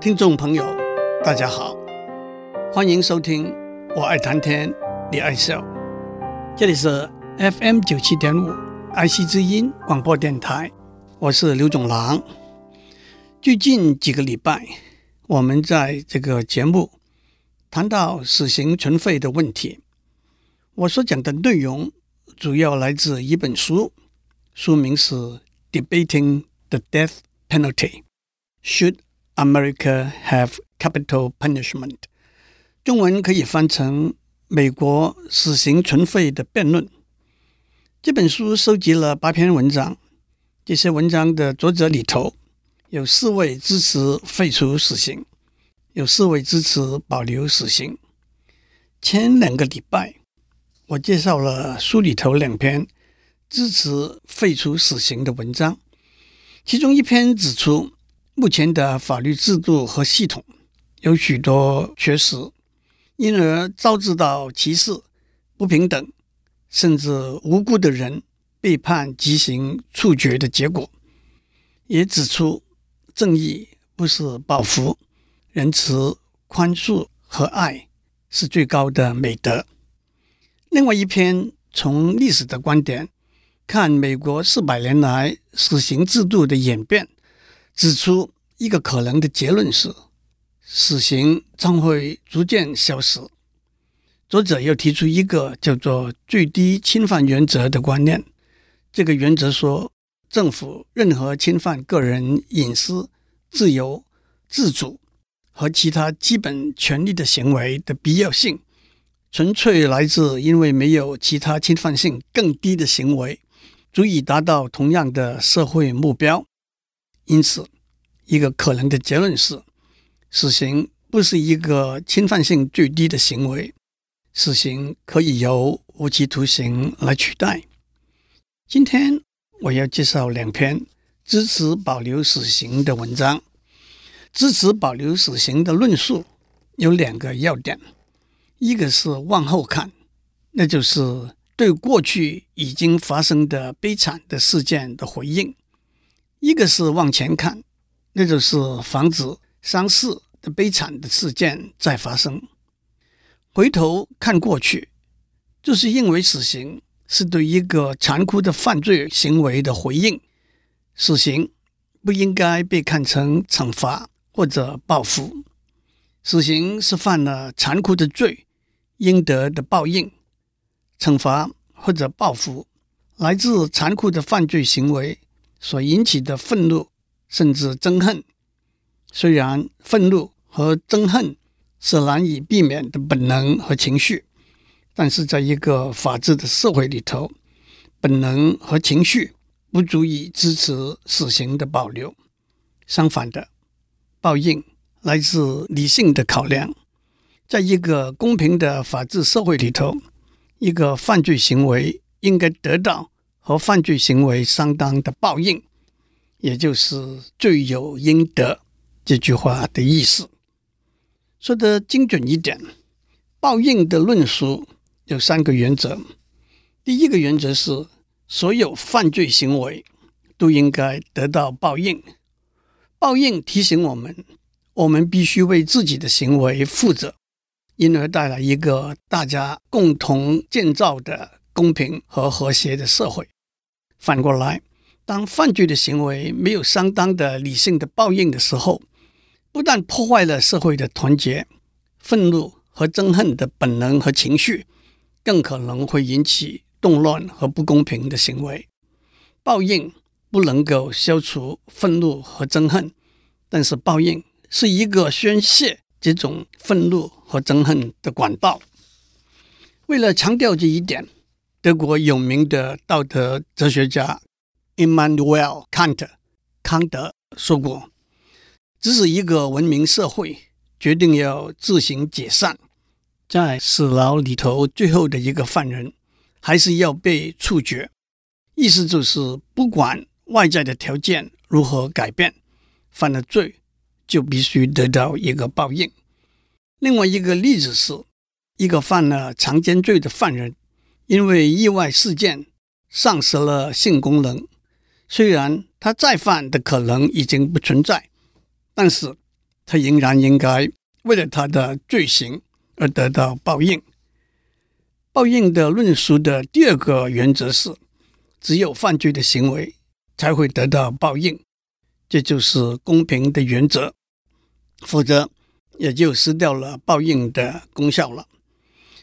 听众朋友，大家好，欢迎收听我爱谈天，你爱笑，这里是 FM 九七点五爱惜之音广播电台，我是刘总郎。最近几个礼拜，我们在这个节目谈到死刑存废的问题，我所讲的内容主要来自一本书，书名是《Debating the Death Penalty》，Should America have capital punishment？中文可以翻成“美国死刑存废的辩论”。这本书收集了八篇文章，这些文章的作者里头有四位支持废除死刑，有四位支持保留死刑。前两个礼拜，我介绍了书里头两篇支持废除死刑的文章，其中一篇指出，目前的法律制度和系统有许多缺失，因而招致到歧视、不平等，甚至无辜的人被判极刑处决的结果。也指出，正义不是报复，仁慈、宽恕和爱是最高的美德。另外一篇从历史的观点看美国四百年来死刑制度的演变。指出一个可能的结论是，死刑将会逐渐消失。作者又提出一个叫做“最低侵犯原则”的观念。这个原则说，政府任何侵犯个人隐私、自由、自主和其他基本权利的行为的必要性，纯粹来自因为没有其他侵犯性更低的行为，足以达到同样的社会目标。因此，一个可能的结论是，死刑不是一个侵犯性最低的行为，死刑可以由无期徒刑来取代。今天我要介绍两篇支持保留死刑的文章。支持保留死刑的论述有两个要点：一个是往后看，那就是对过去已经发生的悲惨的事件的回应。一个是往前看，那就是防止伤势的悲惨的事件再发生。回头看过去，就是认为死刑是对一个残酷的犯罪行为的回应。死刑不应该被看成惩罚或者报复。死刑是犯了残酷的罪，应得的报应。惩罚或者报复来自残酷的犯罪行为。所引起的愤怒甚至憎恨，虽然愤怒和憎恨是难以避免的本能和情绪，但是在一个法治的社会里头，本能和情绪不足以支持死刑的保留。相反的，报应来自理性的考量。在一个公平的法治社会里头，一个犯罪行为应该得到。和犯罪行为相当的报应，也就是罪有应得这句话的意思。说得精准一点，报应的论述有三个原则。第一个原则是，所有犯罪行为都应该得到报应。报应提醒我们，我们必须为自己的行为负责，因而带来一个大家共同建造的。公平和和谐的社会。反过来，当犯罪的行为没有相当的理性的报应的时候，不但破坏了社会的团结、愤怒和憎恨的本能和情绪，更可能会引起动乱和不公平的行为。报应不能够消除愤怒和憎恨，但是报应是一个宣泄这种愤怒和憎恨的管道。为了强调这一点。德国有名的道德哲学家 Immanuel Kant 康德说过：“只是一个文明社会决定要自行解散，在死牢里头最后的一个犯人还是要被处决。意思就是，不管外在的条件如何改变，犯了罪就必须得到一个报应。另外一个例子是，一个犯了强奸罪的犯人。”因为意外事件丧失了性功能，虽然他再犯的可能已经不存在，但是他仍然应该为了他的罪行而得到报应。报应的论述的第二个原则是，只有犯罪的行为才会得到报应，这就是公平的原则，否则也就失掉了报应的功效了。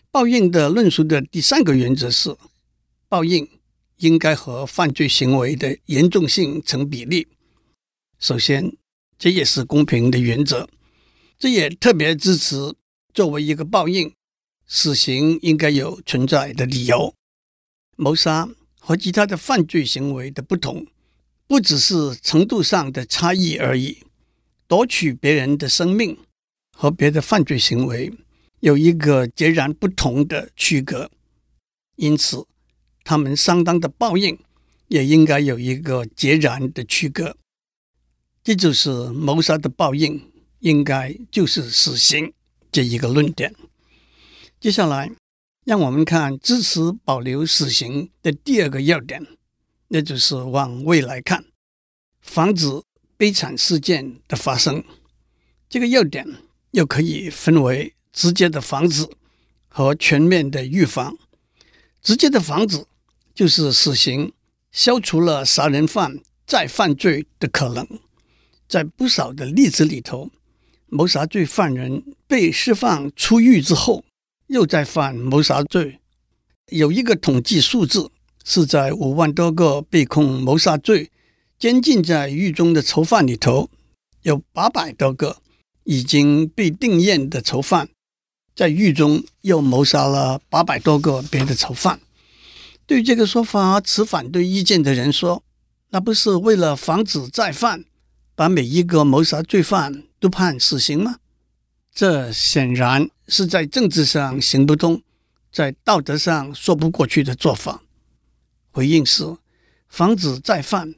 报应的论述的第三个原则是，报应应该和犯罪行为的严重性成比例。首先，这也是公平的原则，这也特别支持作为一个报应，死刑应该有存在的理由。谋杀和其他的犯罪行为的不同，不只是程度上的差异而已。夺取别人的生命和别的犯罪行为有一个截然不同的区隔，因此，他们相当的报应也应该有一个截然的区隔。这就是谋杀的报应，应该就是死刑这一个论点。接下来，让我们看支持保留死刑的第二个要点，那就是往未来看，防止悲惨事件的发生。这个要点又可以分为直接的防止和全面的预防。直接的防止就是死刑消除了杀人犯再犯罪的可能。在不少的例子里头，谋杀罪犯人被释放出狱之后，又再犯谋杀罪。有一个统计数字，是在五万多个被控谋杀罪、监禁在狱中的囚犯里头，有八百多个已经被定谳的囚犯，在狱中又谋杀了八百多个别的囚犯。对这个说法持反对意见的人说，那不是为了防止再犯？把每一个谋杀罪犯都判死刑吗？这显然是在政治上行不通，在道德上说不过去的做法。回应是：防止再犯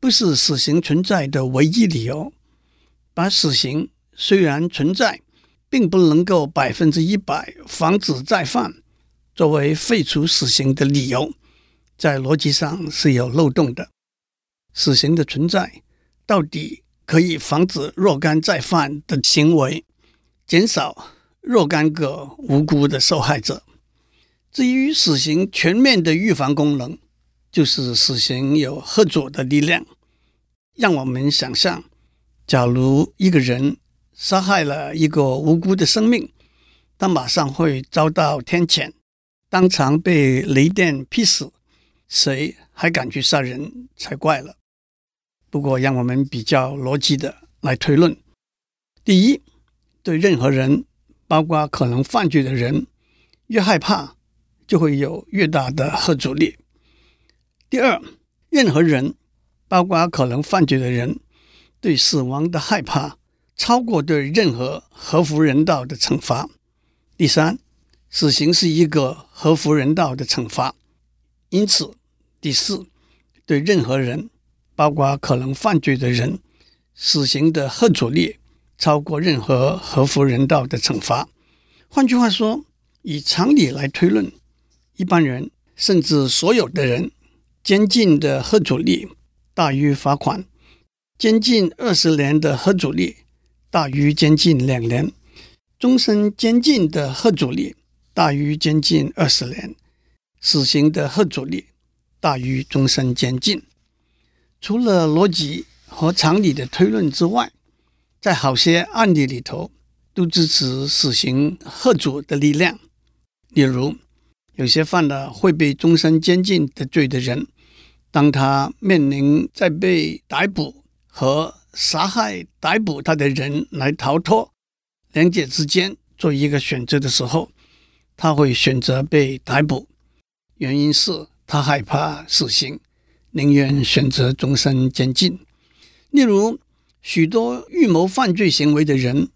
不是死刑存在的唯一理由。把死刑虽然存在，并不能够百分之一百防止再犯，作为废除死刑的理由，在逻辑上是有漏洞的。死刑的存在。到底可以防止若干再犯的行为，减少若干个无辜的受害者。至于死刑全面的预防功能，就是死刑有吓阻的力量。让我们想象，假如一个人杀害了一个无辜的生命，他马上会遭到天谴，当场被雷电劈死，谁还敢去杀人才怪了。不过，让我们比较逻辑的来推论：第一，对任何人，包括可能犯罪的人，越害怕，就会有越大的吓阻力；第二，任何人，包括可能犯罪的人，对死亡的害怕超过对任何合乎人道的惩罚；第三，死刑是一个合乎人道的惩罚，因此，第四，对任何人。包括可能犯罪的人，死刑的吓阻力超过任何合乎人道的惩罚。换句话说，以常理来推论，一般人甚至所有的人，监禁的吓阻力大于罚款。监禁二十年的吓阻力大于监禁两年，终身监禁的吓阻力大于监禁二十年，死刑的吓阻力大于终身监禁。除了逻辑和常理的推论之外，在好些案例里头都支持死刑吓阻的力量。例如，有些犯了会被终身监禁的罪的人，当他面临在被逮捕和杀害逮捕他的人来逃脱两者之间做一个选择的时候，他会选择被逮捕，原因是他害怕死刑。宁愿选择终身监禁。例如，许多预谋犯罪行为的人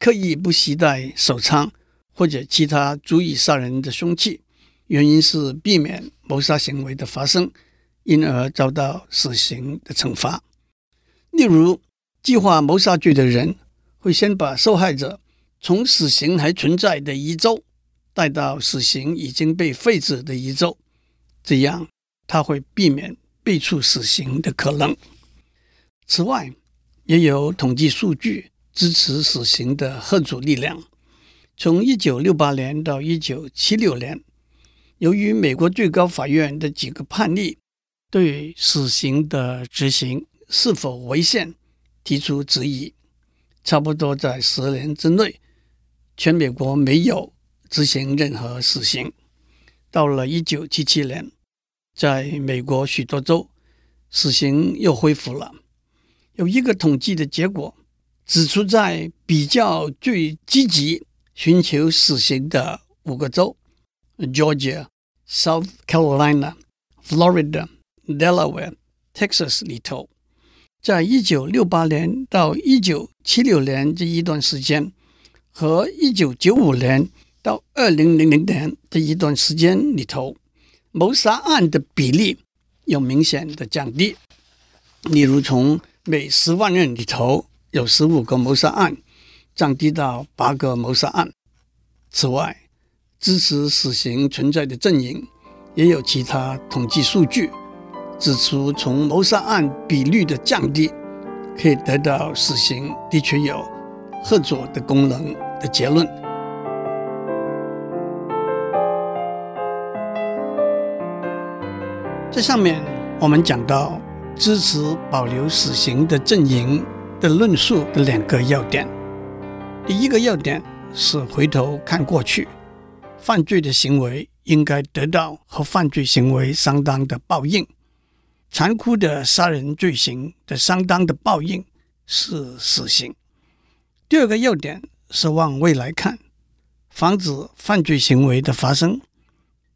刻意不携带手枪或者其他足以杀人的凶器，原因是避免谋杀行为的发生，因而遭到死刑的惩罚。例如，计划谋杀罪的人会先把受害者从死刑还存在的一周带到死刑已经被废止的一州，这样他会避免。被处死刑的可能。此外，也有统计数据支持死刑的吓阻力量。从一九六八年到一九七六年，由于美国最高法院的几个判例对死刑的执行是否违宪提出质疑，差不多在十年之内，全美国没有执行任何死刑。到了一九七七年，在美国许多州，死刑又恢复了。有一个统计的结果指出，在比较最积极寻求死刑的五个州：Georgia、South Carolina、Florida、Delaware、Texas 里头，在一九六八年到一九七六年这一段时间，和一九九五年到二零零零年这一段时间里头，谋杀案的比例有明显的降低。例如，从每十万人里头有十五个谋杀案，降低到八个谋杀案。此外，支持死刑存在的阵营也有其他统计数据，指出从谋杀案比率的降低，可以得到死刑的确有合作的功能的结论。这上面我们讲到。支持保留死刑的阵营的论述的两个要点：第一个要点是回头看过去，犯罪的行为应该得到和犯罪行为相当的报应；残酷的杀人罪行的相当的报应是死刑。第二个要点是往未来看，防止犯罪行为的发生。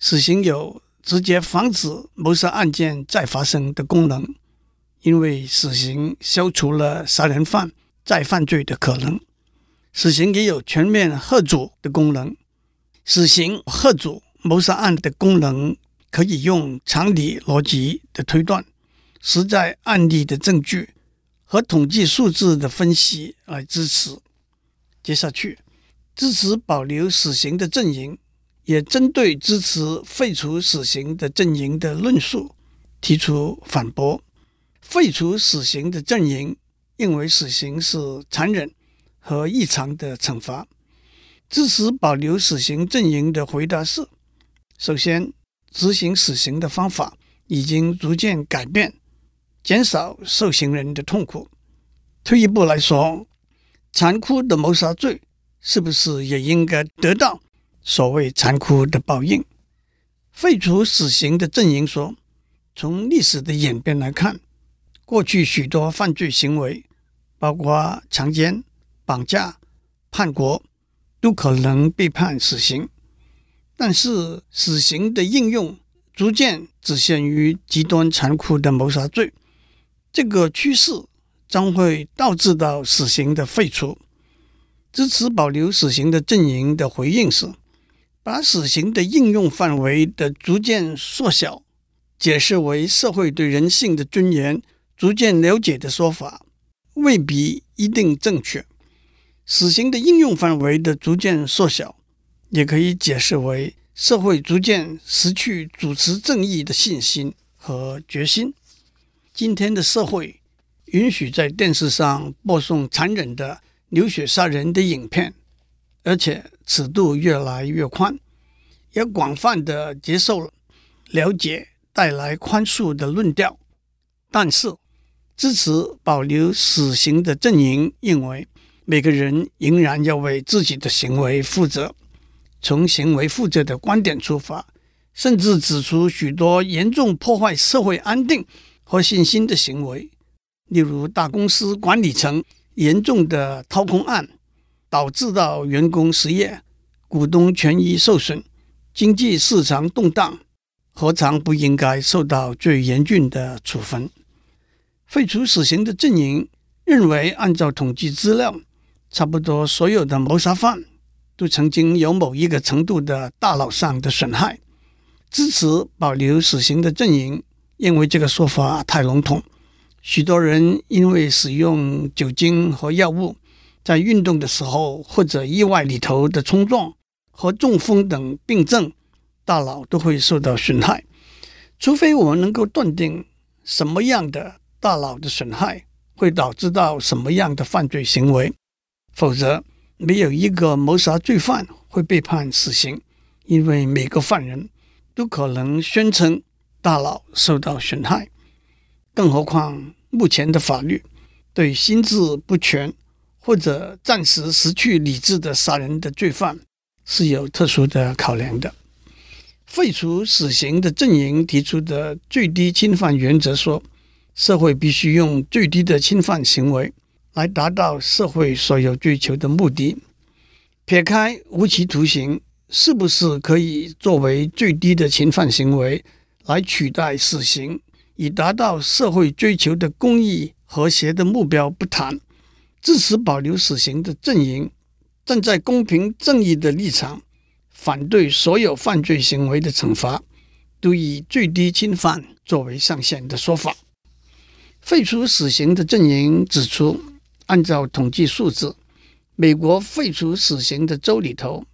死刑有直接防止谋杀案件再发生的功能。因为死刑消除了杀人犯再犯罪的可能，死刑也有全面吓阻的功能。死刑吓阻谋杀案的功能可以用常理逻辑的推断、实在案例的证据和统计数字的分析来支持。接下去，支持保留死刑的阵营也针对支持废除死刑的阵营的论述提出反驳。废除死刑的阵营认为死刑是残忍和异常的惩罚。支持保留死刑阵营的回答是：首先，执行死刑的方法已经逐渐改变，减少受刑人的痛苦。退一步来说，残酷的谋杀罪是不是也应该得到所谓残酷的报应？废除死刑的阵营说，从历史的演变来看。过去许多犯罪行为，包括强奸、绑架、叛国，都可能被判死刑。但是，死刑的应用逐渐只限于极端残酷的谋杀罪。这个趋势将会导致到死刑的废除。支持保留死刑的阵营的回应是：把死刑的应用范围的逐渐缩小，解释为社会对人性的尊严。逐渐了解的说法未必一定正确。死刑的应用范围的逐渐缩小，也可以解释为社会逐渐失去主持正义的信心和决心。今天的社会允许在电视上播送残忍的流血杀人的影片，而且尺度越来越宽，也广泛的接受了了解带来宽恕的论调，但是。支持保留死刑的阵营认为，每个人仍然要为自己的行为负责。从行为负责的观点出发，甚至指出许多严重破坏社会安定和信心的行为，例如大公司管理层严重的掏空案，导致到员工失业、股东权益受损、经济市场动荡，何尝不应该受到最严峻的处分？废除死刑的阵营认为，按照统计资料，差不多所有的谋杀犯都曾经有某一个程度的大脑上的损害。支持保留死刑的阵营认为这个说法太笼统。许多人因为使用酒精和药物，在运动的时候或者意外里头的冲撞和中风等病症，大脑都会受到损害。除非我们能够断定什么样的。大脑的损害会导致到什么样的犯罪行为？否则没有一个谋杀罪犯会被判死刑，因为每个犯人都可能宣称大脑受到损害。更何况，目前的法律对心智不全或者暂时失去理智的杀人的罪犯是有特殊的考量的。废除死刑的阵营提出的最低侵犯原则说，社会必须用最低的侵犯行为来达到社会所有追求的目的。撇开无期徒刑是不是可以作为最低的侵犯行为来取代死刑，以达到社会追求的公义和谐的目标不谈，支持保留死刑的阵营站在公平正义的立场，反对所有犯罪行为的惩罚都以最低侵犯作为上限的说法。废除死刑的阵营指出，按照统计数字，美国废除死刑的州里头，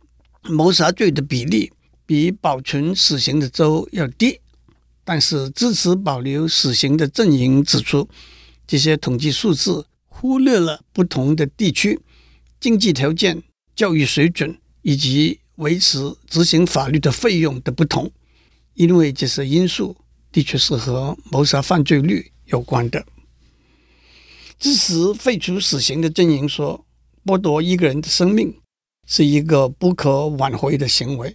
谋杀罪的比例比保存死刑的州要低。但是，支持保留死刑的阵营指出，这些统计数字忽略了不同的地区经济条件、教育水准以及维持执行法律的费用的不同，因为这些因素的确是和谋杀犯罪率有关的。支持废除死刑的阵营说，剥夺一个人的生命是一个不可挽回的行为；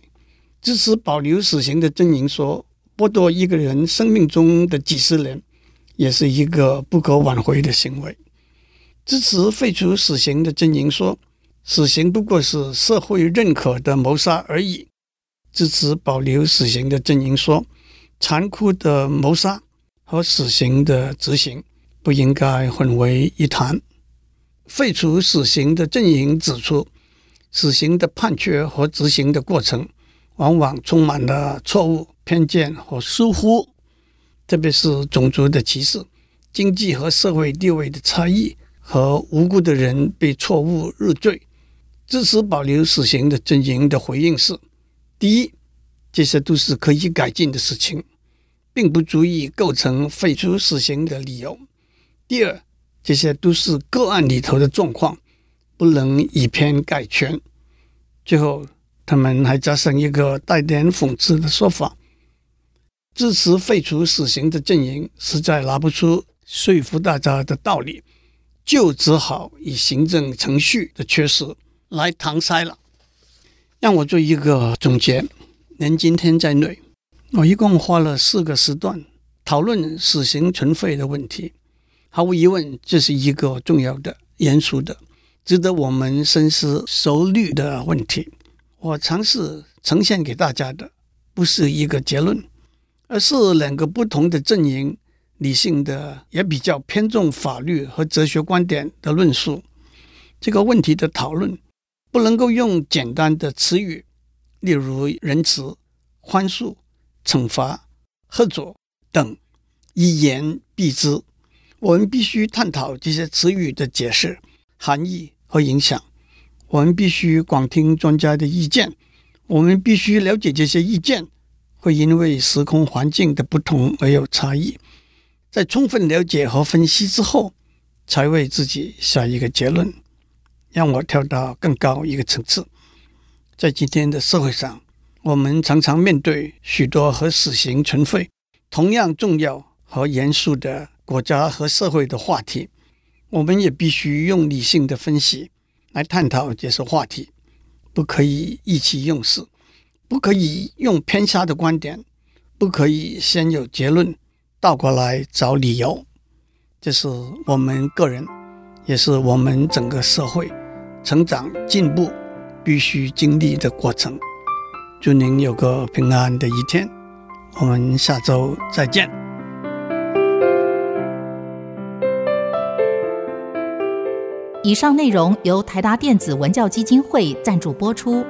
支持保留死刑的阵营说，剥夺一个人生命中的几十年，也是一个不可挽回的行为。支持废除死刑的阵营说，死刑不过是社会认可的谋杀而已。支持保留死刑的阵营说，残酷的谋杀和死刑的执行不应该混为一谈。废除死刑的阵营指出，死刑的判决和执行的过程往往充满了错误。偏见和疏忽，特别是种族的歧视、经济和社会地位的差异和无辜的人被错误入罪。支持保留死刑的阵营的回应是：第一，这些都是可以改进的事情，并不足以构成废除死刑的理由；第二，这些都是个案里头的状况，不能以偏概全。最后，他们还加上一个带点讽刺的说法。支持废除死刑的阵营实在拿不出说服大家的道理，就只好以行政程序的缺失来搪塞了。让我做一个总结，连今天在内，我一共花了四个时段讨论死刑存废的问题。毫无疑问，这是一个重要的、严肃的、值得我们深思熟虑的问题。我尝试呈现给大家的，不是一个结论。而是两个不同的阵营，理性的也比较偏重法律和哲学观点的论述。这个问题的讨论不能够用简单的词语，例如仁慈、宽恕、惩罚、合作等一言蔽之。我们必须探讨这些词语的解释、含义和影响。我们必须广听专家的意见。我们必须了解这些意见。会因为时空环境的不同而有差异，在充分了解和分析之后，才为自己下一个结论。让我跳到更高一个层次，在今天的社会上，我们常常面对许多和死刑存废同样重要和严肃的国家和社会的话题，我们也必须用理性的分析来探讨这些话题，不可以意气用事。不可以用偏差的观点，不可以先有结论，倒过来找理由。这是我们个人，也是我们整个社会成长进步必须经历的过程。祝您有个平安的一天，我们下周再见。以上内容由台达电子文教基金会赞助播出。